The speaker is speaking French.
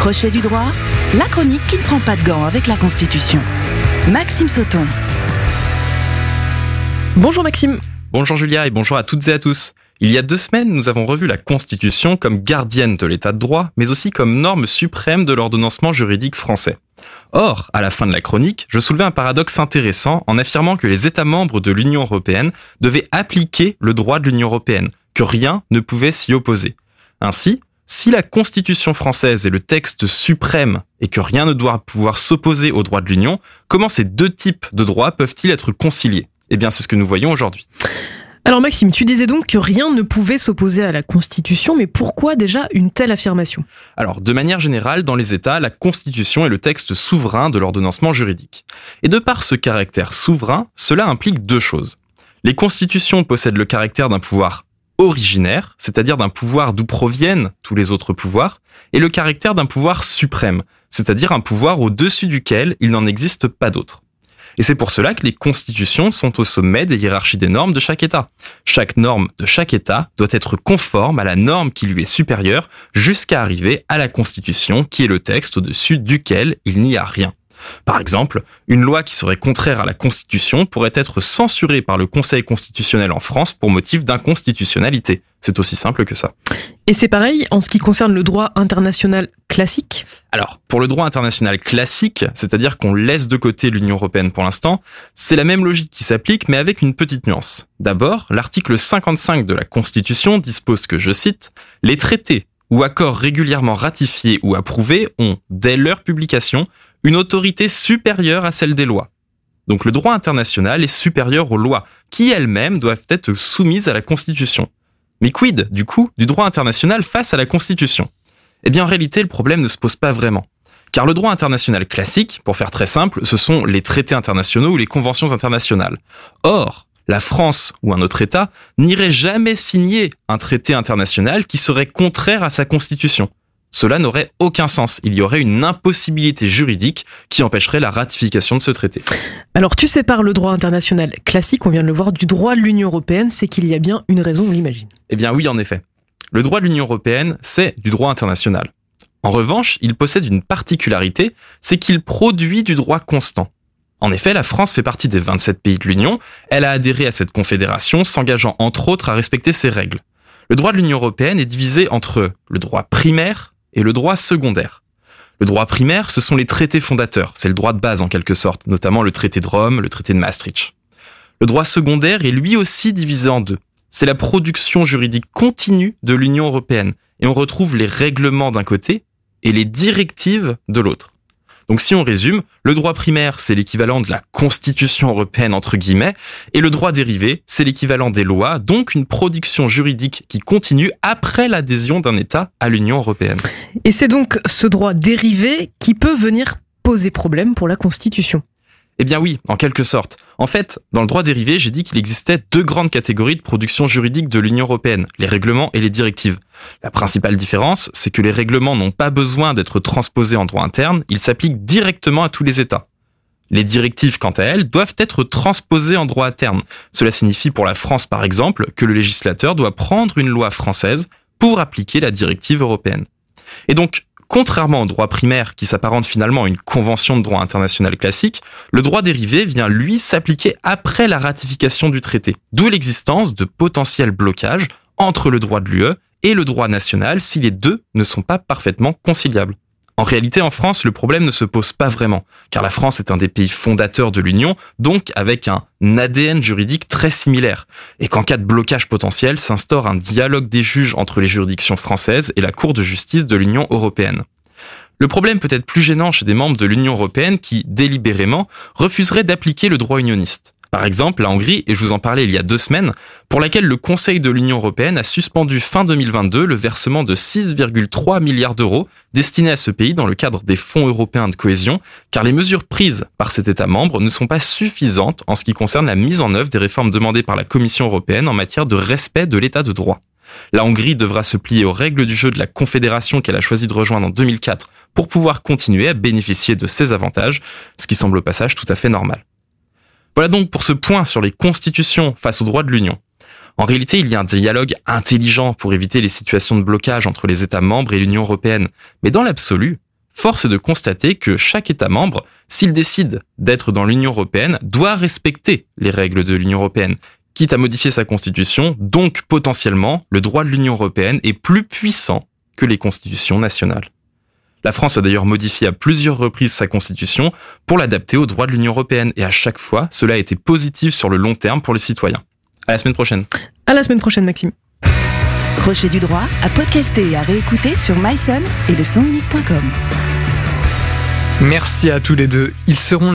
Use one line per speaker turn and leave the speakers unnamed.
Crochet du droit, la chronique qui ne prend pas de gants avec la Constitution. Maxime Sauton.
Bonjour Maxime.
Bonjour Julia et bonjour à toutes et à tous. Il y a deux semaines, nous avons revu la Constitution comme gardienne de l'état de droit, mais aussi comme norme suprême de l'ordonnancement juridique français. Or, à la fin de la chronique, je soulevais un paradoxe intéressant en affirmant que les États membres de l'Union européenne devaient appliquer le droit de l'Union européenne, que rien ne pouvait s'y opposer. Ainsi, si la Constitution française est le texte suprême et que rien ne doit pouvoir s'opposer au droit de l'Union, comment ces deux types de droits peuvent-ils être conciliés? Eh bien, c'est ce que nous voyons aujourd'hui.
Alors Maxime, tu disais donc que rien ne pouvait s'opposer à la Constitution, mais pourquoi déjà une telle affirmation?
Alors, de manière générale, dans les États, la Constitution est le texte souverain de l'ordonnancement juridique. Et de par ce caractère souverain, cela implique deux choses. Les constitutions possèdent le caractère d'un pouvoir originaire, c'est-à-dire d'un pouvoir d'où proviennent tous les autres pouvoirs, et le caractère d'un pouvoir suprême, c'est-à-dire un pouvoir au-dessus duquel il n'en existe pas d'autre. Et c'est pour cela que les constitutions sont au sommet des hiérarchies des normes de chaque État. Chaque norme de chaque État doit être conforme à la norme qui lui est supérieure jusqu'à arriver à la Constitution qui est le texte au-dessus duquel il n'y a rien. Par exemple, une loi qui serait contraire à la Constitution pourrait être censurée par le Conseil constitutionnel en France pour motif d'inconstitutionnalité. C'est aussi simple que ça.
Et c'est pareil en ce qui concerne le droit international classique?
Alors, pour le droit international classique, c'est-à-dire qu'on laisse de côté l'Union européenne pour l'instant, c'est la même logique qui s'applique mais avec une petite nuance. D'abord, l'article 55 de la Constitution dispose que, je cite, les traités ou accords régulièrement ratifiés ou approuvés ont, dès leur publication, une autorité supérieure à celle des lois. Donc le droit international est supérieur aux lois, qui elles-mêmes doivent être soumises à la Constitution. Mais quid, du coup, du droit international face à la Constitution? Eh bien en réalité, le problème ne se pose pas vraiment. Car le droit international classique, pour faire très simple, ce sont les traités internationaux ou les conventions internationales. Or, la France ou un autre État n'irait jamais signer un traité international qui serait contraire à sa constitution. Cela n'aurait aucun sens. Il y aurait une impossibilité juridique qui empêcherait la ratification de ce traité.
Alors tu sépares le droit international classique, on vient de le voir, du droit de l'Union européenne, c'est qu'il y a bien une raison, on l'imagine.
Eh bien oui, en effet. Le droit de l'Union européenne, c'est du droit international. En revanche, il possède une particularité, c'est qu'il produit du droit constant. En effet, la France fait partie des 27 pays de l'Union, elle a adhéré à cette confédération, s'engageant entre autres à respecter ses règles. Le droit de l'Union européenne est divisé entre le droit primaire et le droit secondaire. Le droit primaire, ce sont les traités fondateurs, c'est le droit de base en quelque sorte, notamment le traité de Rome, le traité de Maastricht. Le droit secondaire est lui aussi divisé en deux. C'est la production juridique continue de l'Union européenne, et on retrouve les règlements d'un côté et les directives de l'autre. Donc si on résume, le droit primaire, c'est l'équivalent de la Constitution européenne, entre guillemets, et le droit dérivé, c'est l'équivalent des lois, donc une production juridique qui continue après l'adhésion d'un État à l'Union européenne.
Et c'est donc ce droit dérivé qui peut venir poser problème pour la Constitution.
Eh bien oui, en quelque sorte. En fait, dans le droit dérivé, j'ai dit qu'il existait deux grandes catégories de production juridique de l'Union européenne, les règlements et les directives. La principale différence, c'est que les règlements n'ont pas besoin d'être transposés en droit interne, ils s'appliquent directement à tous les États. Les directives, quant à elles, doivent être transposées en droit interne. Cela signifie pour la France, par exemple, que le législateur doit prendre une loi française pour appliquer la directive européenne. Et donc, Contrairement au droit primaire qui s'apparente finalement à une convention de droit international classique, le droit dérivé vient lui s'appliquer après la ratification du traité, d'où l'existence de potentiels blocages entre le droit de l'UE et le droit national si les deux ne sont pas parfaitement conciliables. En réalité, en France, le problème ne se pose pas vraiment, car la France est un des pays fondateurs de l'Union, donc avec un ADN juridique très similaire, et qu'en cas de blocage potentiel, s'instaure un dialogue des juges entre les juridictions françaises et la Cour de justice de l'Union européenne. Le problème peut être plus gênant chez des membres de l'Union européenne qui, délibérément, refuseraient d'appliquer le droit unioniste. Par exemple, la Hongrie, et je vous en parlais il y a deux semaines, pour laquelle le Conseil de l'Union européenne a suspendu fin 2022 le versement de 6,3 milliards d'euros destinés à ce pays dans le cadre des fonds européens de cohésion, car les mesures prises par cet État membre ne sont pas suffisantes en ce qui concerne la mise en œuvre des réformes demandées par la Commission européenne en matière de respect de l'état de droit. La Hongrie devra se plier aux règles du jeu de la Confédération qu'elle a choisi de rejoindre en 2004 pour pouvoir continuer à bénéficier de ses avantages, ce qui semble au passage tout à fait normal. Voilà donc pour ce point sur les constitutions face aux droits de l'Union. En réalité, il y a un dialogue intelligent pour éviter les situations de blocage entre les États membres et l'Union européenne. Mais dans l'absolu, force est de constater que chaque État membre, s'il décide d'être dans l'Union européenne, doit respecter les règles de l'Union européenne, quitte à modifier sa constitution, donc potentiellement le droit de l'Union européenne est plus puissant que les constitutions nationales. La France a d'ailleurs modifié à plusieurs reprises sa constitution pour l'adapter aux droits de l'Union européenne et à chaque fois, cela a été positif sur le long terme pour les citoyens. À la semaine prochaine.
À la semaine prochaine, Maxime.
Crochet du droit à podcaster et à réécouter sur myson et le.
Merci à tous les deux. Ils seront